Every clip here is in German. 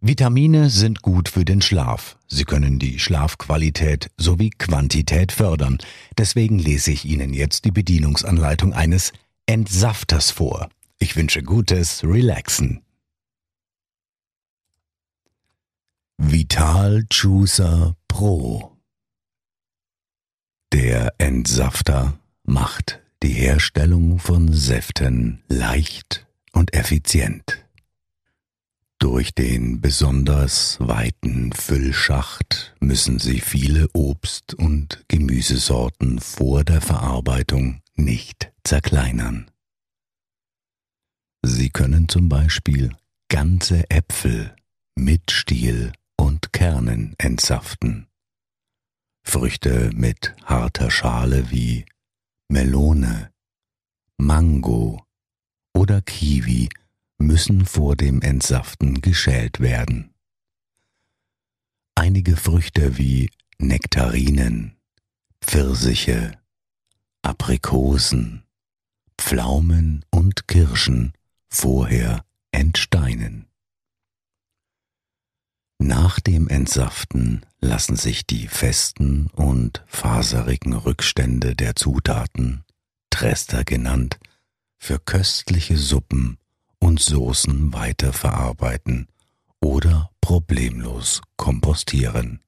Vitamine sind gut für den Schlaf. Sie können die Schlafqualität sowie Quantität fördern. Deswegen lese ich Ihnen jetzt die Bedienungsanleitung eines Entsafters vor. Ich wünsche gutes Relaxen. Vital Juicer Pro Der Entsafter macht die Herstellung von Säften leicht und effizient. Durch den besonders weiten Füllschacht müssen Sie viele Obst- und Gemüsesorten vor der Verarbeitung nicht zerkleinern. Sie können zum Beispiel ganze Äpfel mit Stiel und Kernen entsaften. Früchte mit harter Schale wie Melone, Mango oder Kiwi müssen vor dem Entsaften geschält werden. Einige Früchte wie Nektarinen, Pfirsiche, Aprikosen, Pflaumen und Kirschen vorher entsteinen. Nach dem Entsaften lassen sich die festen und faserigen Rückstände der Zutaten, Trester genannt, für köstliche Suppen und Soßen weiterverarbeiten oder problemlos kompostieren.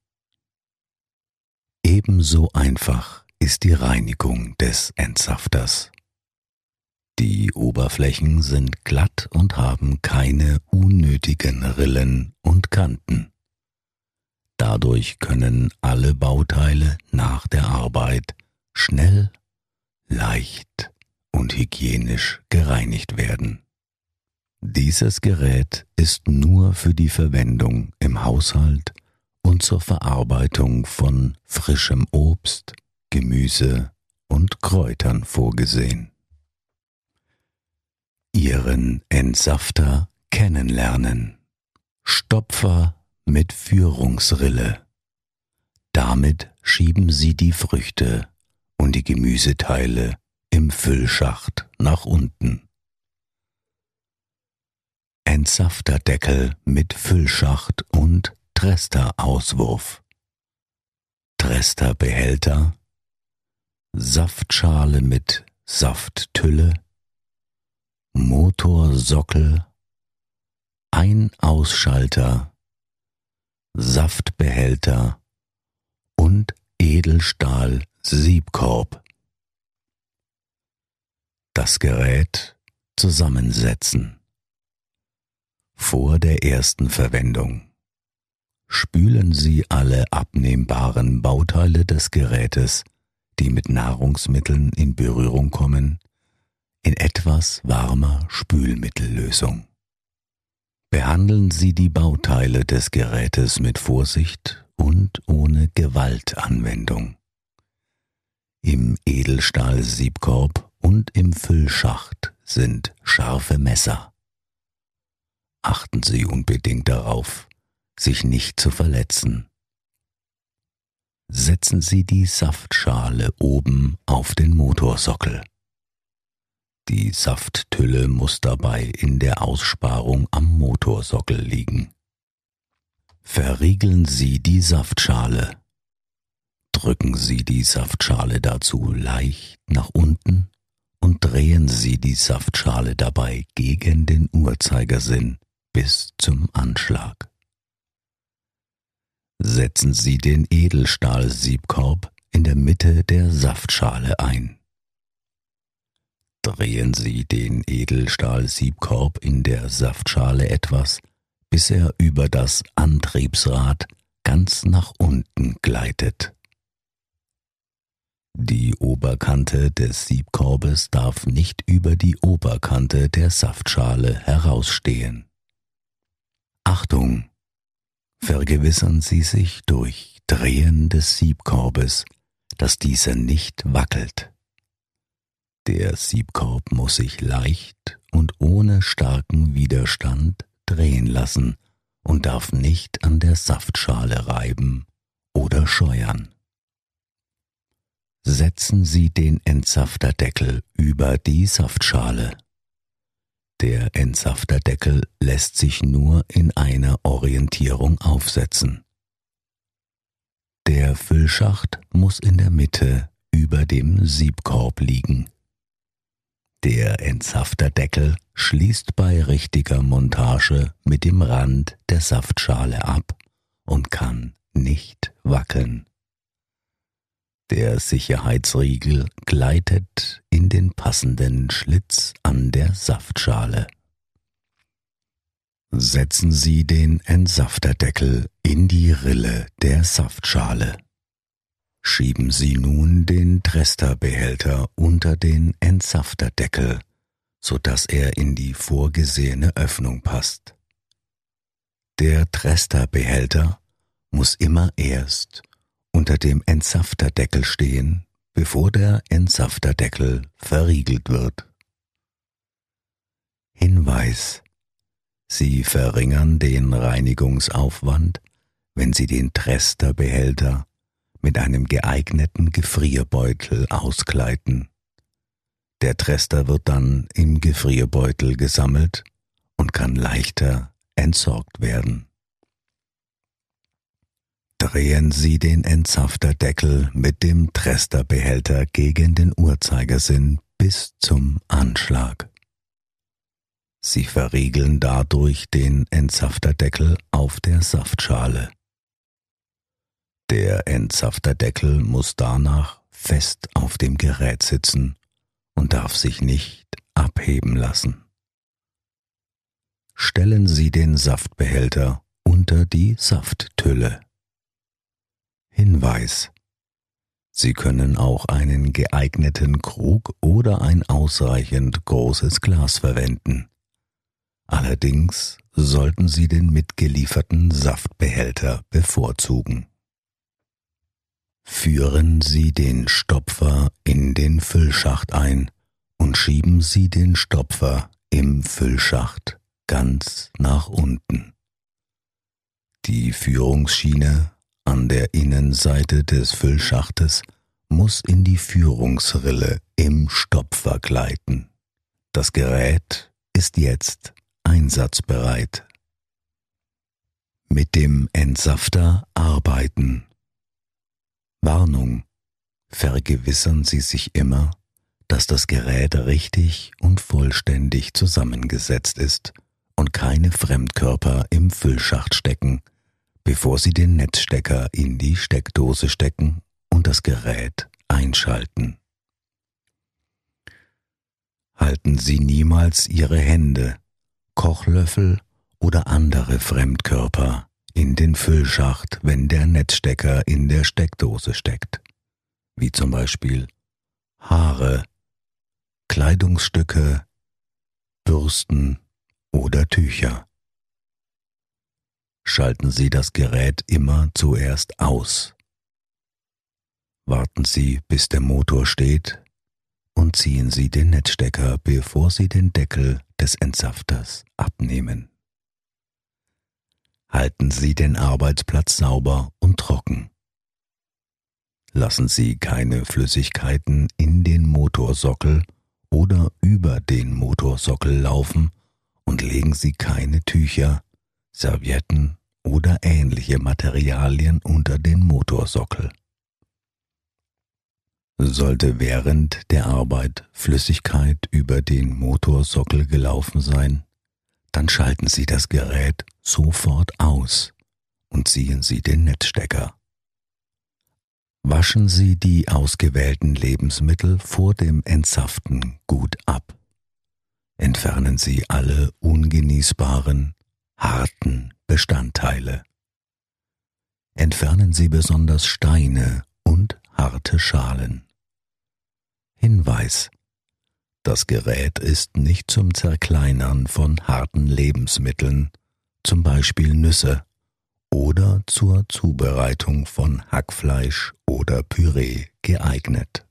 Ebenso einfach ist die Reinigung des Entsafters. Die Oberflächen sind glatt und haben keine unnötigen Rillen und Kanten. Dadurch können alle Bauteile nach der Arbeit schnell, leicht und hygienisch gereinigt werden. Dieses Gerät ist nur für die Verwendung im Haushalt und zur Verarbeitung von frischem Obst, Gemüse und Kräutern vorgesehen. Ihren Entsafter kennenlernen. Stopfer mit Führungsrille. Damit schieben Sie die Früchte und die Gemüseteile im Füllschacht nach unten. Entsafterdeckel mit Füllschacht und Tresterauswurf. Tresterbehälter, Saftschale mit Safttülle, Motorsockel, ein Ausschalter, Saftbehälter. Und Edelstahl-Siebkorb. Das Gerät zusammensetzen vor der ersten Verwendung. Spülen Sie alle abnehmbaren Bauteile des Gerätes, die mit Nahrungsmitteln in Berührung kommen, in etwas warmer Spülmittellösung. Behandeln Sie die Bauteile des Gerätes mit Vorsicht und ohne Gewaltanwendung. Im Edelstahl-Siebkorb und im Füllschacht sind scharfe Messer achten Sie unbedingt darauf, sich nicht zu verletzen. Setzen Sie die Saftschale oben auf den Motorsockel. Die Safttülle muss dabei in der Aussparung am Motorsockel liegen. Verriegeln Sie die Saftschale. Drücken Sie die Saftschale dazu leicht nach unten und drehen Sie die Saftschale dabei gegen den Uhrzeigersinn bis zum Anschlag. Setzen Sie den Edelstahl-Siebkorb in der Mitte der Saftschale ein. Drehen Sie den Edelstahl-Siebkorb in der Saftschale etwas, bis er über das Antriebsrad ganz nach unten gleitet. Die Oberkante des Siebkorbes darf nicht über die Oberkante der Saftschale herausstehen. Vergewissern Sie sich durch Drehen des Siebkorbes, dass dieser nicht wackelt. Der Siebkorb muss sich leicht und ohne starken Widerstand drehen lassen und darf nicht an der Saftschale reiben oder scheuern. Setzen Sie den Entsafterdeckel über die Saftschale. Der Entsafterdeckel lässt sich nur in einer Orientierung aufsetzen. Der Füllschacht muss in der Mitte über dem Siebkorb liegen. Der Entsafterdeckel schließt bei richtiger Montage mit dem Rand der Saftschale ab und kann nicht wackeln. Der Sicherheitsriegel gleitet in den passenden Schlitz an der Saftschale. Setzen Sie den Entsafterdeckel in die Rille der Saftschale. Schieben Sie nun den Tresterbehälter unter den Entsafterdeckel, sodass er in die vorgesehene Öffnung passt. Der Tresterbehälter muss immer erst unter dem Entsafterdeckel stehen, bevor der Entsafterdeckel verriegelt wird. Hinweis Sie verringern den Reinigungsaufwand, wenn Sie den Tresterbehälter mit einem geeigneten Gefrierbeutel auskleiden. Der Trester wird dann im Gefrierbeutel gesammelt und kann leichter entsorgt werden. Drehen Sie den Entsafterdeckel mit dem Tresterbehälter gegen den Uhrzeigersinn bis zum Anschlag. Sie verriegeln dadurch den Entsafterdeckel auf der Saftschale. Der Entsafterdeckel muss danach fest auf dem Gerät sitzen und darf sich nicht abheben lassen. Stellen Sie den Saftbehälter unter die Safttülle. Hinweis Sie können auch einen geeigneten Krug oder ein ausreichend großes Glas verwenden. Allerdings sollten Sie den mitgelieferten Saftbehälter bevorzugen. Führen Sie den Stopfer in den Füllschacht ein und schieben Sie den Stopfer im Füllschacht ganz nach unten. Die Führungsschiene an der Innenseite des Füllschachtes muss in die Führungsrille im Stopfer gleiten. Das Gerät ist jetzt einsatzbereit. Mit dem Entsafter arbeiten. Warnung. Vergewissern Sie sich immer, dass das Gerät richtig und vollständig zusammengesetzt ist und keine Fremdkörper im Füllschacht stecken, bevor Sie den Netzstecker in die Steckdose stecken und das Gerät einschalten. Halten Sie niemals Ihre Hände, Kochlöffel oder andere Fremdkörper in den Füllschacht, wenn der Netzstecker in der Steckdose steckt, wie zum Beispiel Haare, Kleidungsstücke, Bürsten oder Tücher. Schalten Sie das Gerät immer zuerst aus. Warten Sie, bis der Motor steht und ziehen Sie den Netzstecker, bevor Sie den Deckel des Entsafters abnehmen. Halten Sie den Arbeitsplatz sauber und trocken. Lassen Sie keine Flüssigkeiten in den Motorsockel oder über den Motorsockel laufen und legen Sie keine Tücher, Servietten oder ähnliche Materialien unter den Motorsockel. Sollte während der Arbeit Flüssigkeit über den Motorsockel gelaufen sein, dann schalten Sie das Gerät sofort aus und ziehen Sie den Netzstecker. Waschen Sie die ausgewählten Lebensmittel vor dem Entsaften gut ab. Entfernen Sie alle ungenießbaren, harten Bestandteile. Entfernen Sie besonders Steine und harte Schalen. Hinweis das Gerät ist nicht zum Zerkleinern von harten Lebensmitteln, zum Beispiel Nüsse oder zur Zubereitung von Hackfleisch oder Püree geeignet.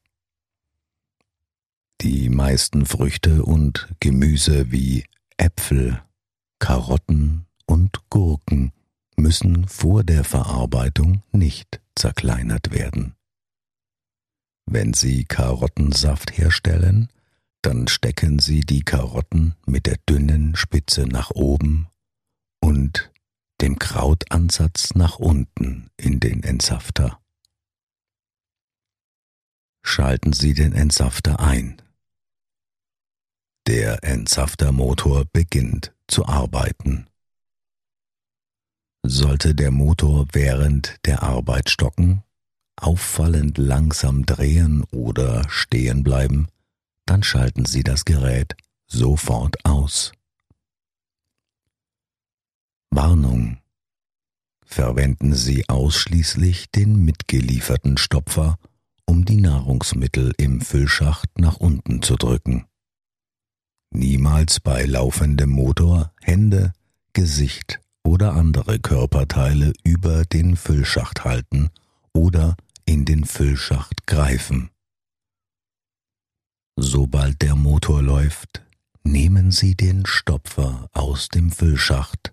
Die meisten Früchte und Gemüse wie Äpfel, Karotten und Gurken müssen vor der Verarbeitung nicht zerkleinert werden. Wenn Sie Karottensaft herstellen, dann stecken Sie die Karotten mit der dünnen Spitze nach oben und dem Krautansatz nach unten in den Entsafter. Schalten Sie den Entsafter ein. Der Entsaftermotor beginnt zu arbeiten. Sollte der Motor während der Arbeit stocken, auffallend langsam drehen oder stehen bleiben, dann schalten Sie das Gerät sofort aus. Warnung. Verwenden Sie ausschließlich den mitgelieferten Stopfer, um die Nahrungsmittel im Füllschacht nach unten zu drücken. Niemals bei laufendem Motor Hände, Gesicht oder andere Körperteile über den Füllschacht halten oder in den Füllschacht greifen. Sobald der Motor läuft, nehmen Sie den Stopfer aus dem Füllschacht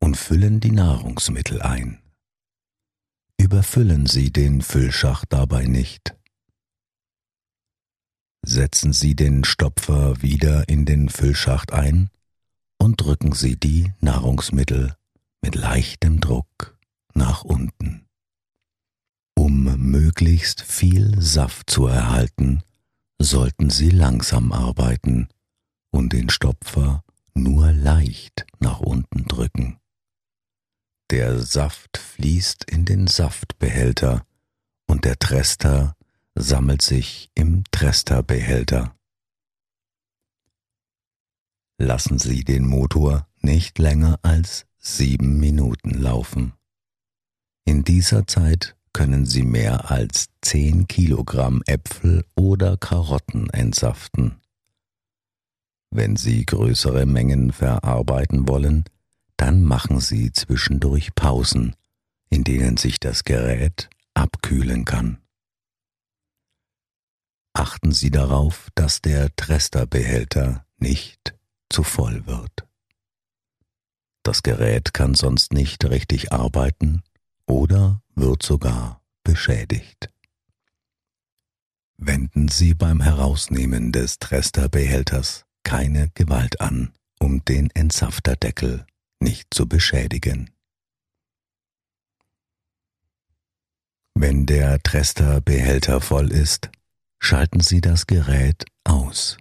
und füllen die Nahrungsmittel ein. Überfüllen Sie den Füllschacht dabei nicht. Setzen Sie den Stopfer wieder in den Füllschacht ein und drücken Sie die Nahrungsmittel mit leichtem Druck nach unten. Um möglichst viel Saft zu erhalten, sollten Sie langsam arbeiten und den Stopfer nur leicht nach unten drücken. Der Saft fließt in den Saftbehälter und der Trester sammelt sich im Tresterbehälter. Lassen Sie den Motor nicht länger als sieben Minuten laufen. In dieser Zeit können Sie mehr als zehn Kilogramm Äpfel oder Karotten entsaften. Wenn Sie größere Mengen verarbeiten wollen, dann machen Sie zwischendurch Pausen, in denen sich das Gerät abkühlen kann. Achten Sie darauf, dass der Tresterbehälter nicht zu voll wird. Das Gerät kann sonst nicht richtig arbeiten oder wird sogar beschädigt. Wenden Sie beim Herausnehmen des Tresterbehälters keine Gewalt an, um den Entsafterdeckel nicht zu beschädigen. Wenn der Tresterbehälter voll ist, schalten Sie das Gerät aus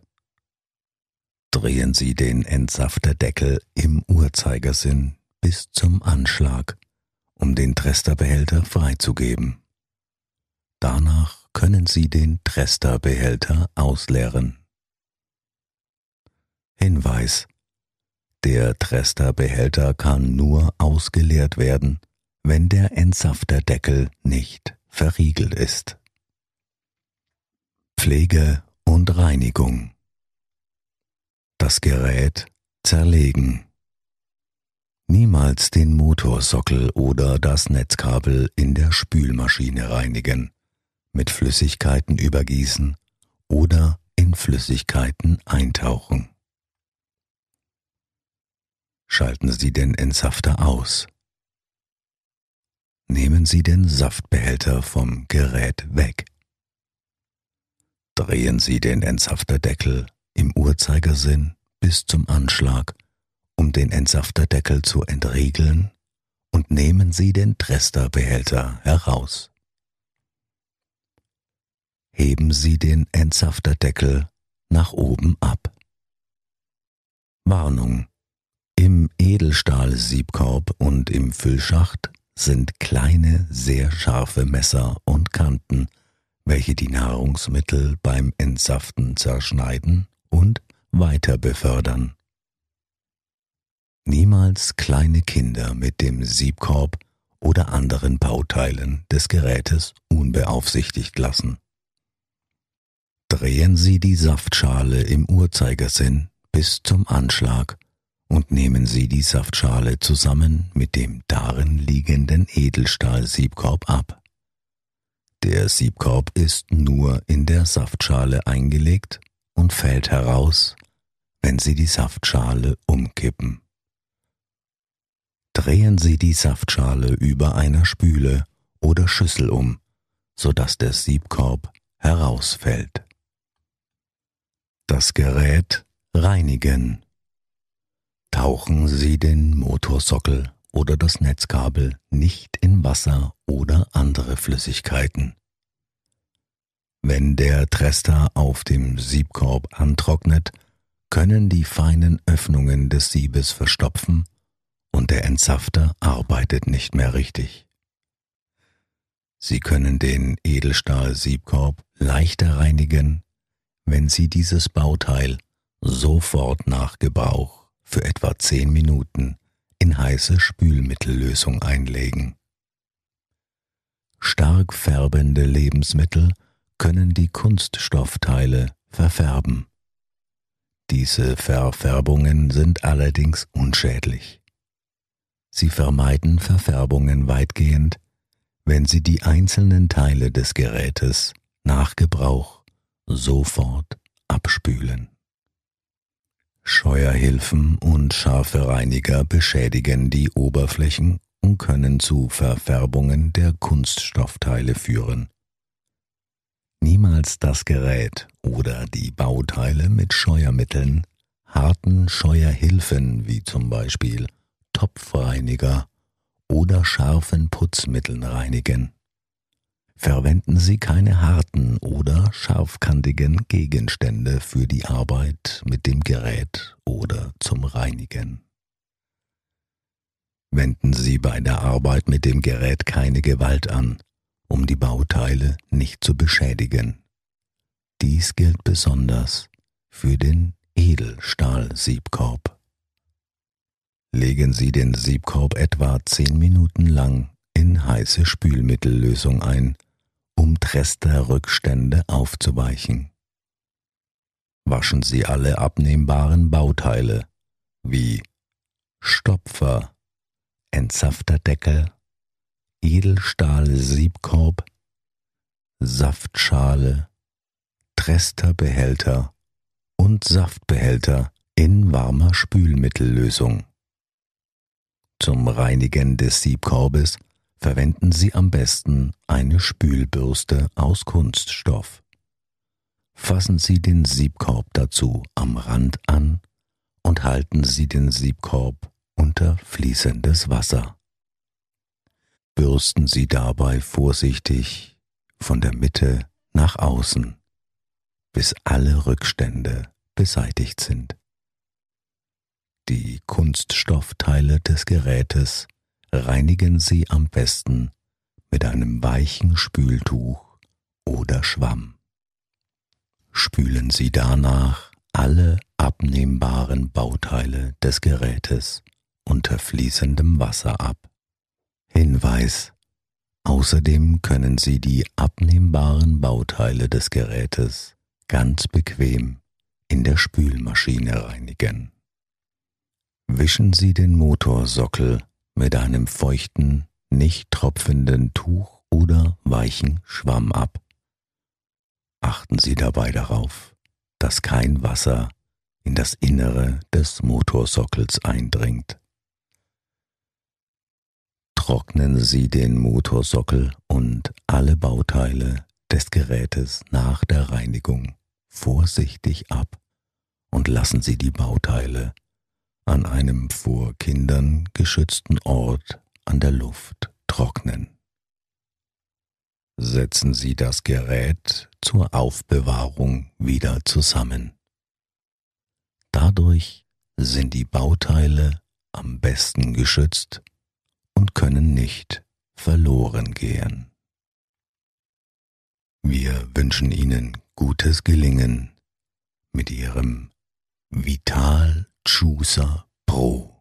drehen Sie den Entsafterdeckel im Uhrzeigersinn bis zum Anschlag, um den Tresterbehälter freizugeben. Danach können Sie den Tresterbehälter ausleeren. Hinweis Der Tresterbehälter kann nur ausgeleert werden, wenn der Entsafterdeckel nicht verriegelt ist. Pflege und Reinigung das Gerät zerlegen. Niemals den Motorsockel oder das Netzkabel in der Spülmaschine reinigen, mit Flüssigkeiten übergießen oder in Flüssigkeiten eintauchen. Schalten Sie den Entsafter aus. Nehmen Sie den Saftbehälter vom Gerät weg. Drehen Sie den Entsafterdeckel im Uhrzeigersinn bis zum Anschlag, um den Entsafterdeckel zu entriegeln und nehmen Sie den Tresterbehälter heraus. Heben Sie den Entsafterdeckel nach oben ab. Warnung. Im Edelstahlsiebkorb und im Füllschacht sind kleine, sehr scharfe Messer und Kanten, welche die Nahrungsmittel beim Entsaften zerschneiden und weiter befördern. Niemals kleine Kinder mit dem Siebkorb oder anderen Bauteilen des Gerätes unbeaufsichtigt lassen. Drehen Sie die Saftschale im Uhrzeigersinn bis zum Anschlag und nehmen Sie die Saftschale zusammen mit dem darin liegenden Edelstahl-Siebkorb ab. Der Siebkorb ist nur in der Saftschale eingelegt und fällt heraus, wenn Sie die Saftschale umkippen. Drehen Sie die Saftschale über einer Spüle oder Schüssel um, sodass der Siebkorb herausfällt. Das Gerät reinigen. Tauchen Sie den Motorsockel oder das Netzkabel nicht in Wasser oder andere Flüssigkeiten. Wenn der Trester auf dem Siebkorb antrocknet, können die feinen Öffnungen des Siebes verstopfen und der Entsafter arbeitet nicht mehr richtig. Sie können den Edelstahl-Siebkorb leichter reinigen, wenn Sie dieses Bauteil sofort nach Gebrauch für etwa 10 Minuten in heiße Spülmittellösung einlegen. Stark färbende Lebensmittel können die Kunststoffteile verfärben. Diese Verfärbungen sind allerdings unschädlich. Sie vermeiden Verfärbungen weitgehend, wenn Sie die einzelnen Teile des Gerätes nach Gebrauch sofort abspülen. Scheuerhilfen und scharfe Reiniger beschädigen die Oberflächen und können zu Verfärbungen der Kunststoffteile führen. Niemals das Gerät oder die Bauteile mit Scheuermitteln, harten Scheuerhilfen wie zum Beispiel Topfreiniger oder scharfen Putzmitteln reinigen. Verwenden Sie keine harten oder scharfkantigen Gegenstände für die Arbeit mit dem Gerät oder zum Reinigen. Wenden Sie bei der Arbeit mit dem Gerät keine Gewalt an, um die Bauteile nicht zu beschädigen. Dies gilt besonders für den Edelstahl-Siebkorb. Legen Sie den Siebkorb etwa zehn Minuten lang in heiße Spülmittellösung ein, um Tresterrückstände aufzuweichen. Waschen Sie alle abnehmbaren Bauteile wie Stopfer, Entsafterdeckel, Edelstahl-Siebkorb, Saftschale, Tresterbehälter und Saftbehälter in warmer Spülmittellösung. Zum Reinigen des Siebkorbes verwenden Sie am besten eine Spülbürste aus Kunststoff. Fassen Sie den Siebkorb dazu am Rand an und halten Sie den Siebkorb unter fließendes Wasser. Bürsten Sie dabei vorsichtig von der Mitte nach außen, bis alle Rückstände beseitigt sind. Die Kunststoffteile des Gerätes reinigen Sie am besten mit einem weichen Spültuch oder Schwamm. Spülen Sie danach alle abnehmbaren Bauteile des Gerätes unter fließendem Wasser ab. Hinweis Außerdem können Sie die abnehmbaren Bauteile des Gerätes ganz bequem in der Spülmaschine reinigen. Wischen Sie den Motorsockel mit einem feuchten, nicht tropfenden Tuch oder weichen Schwamm ab. Achten Sie dabei darauf, dass kein Wasser in das Innere des Motorsockels eindringt. Trocknen Sie den Motorsockel und alle Bauteile des Gerätes nach der Reinigung vorsichtig ab und lassen Sie die Bauteile an einem vor Kindern geschützten Ort an der Luft trocknen. Setzen Sie das Gerät zur Aufbewahrung wieder zusammen. Dadurch sind die Bauteile am besten geschützt und können nicht verloren gehen. Wir wünschen Ihnen gutes Gelingen mit Ihrem Vital Chooser Pro.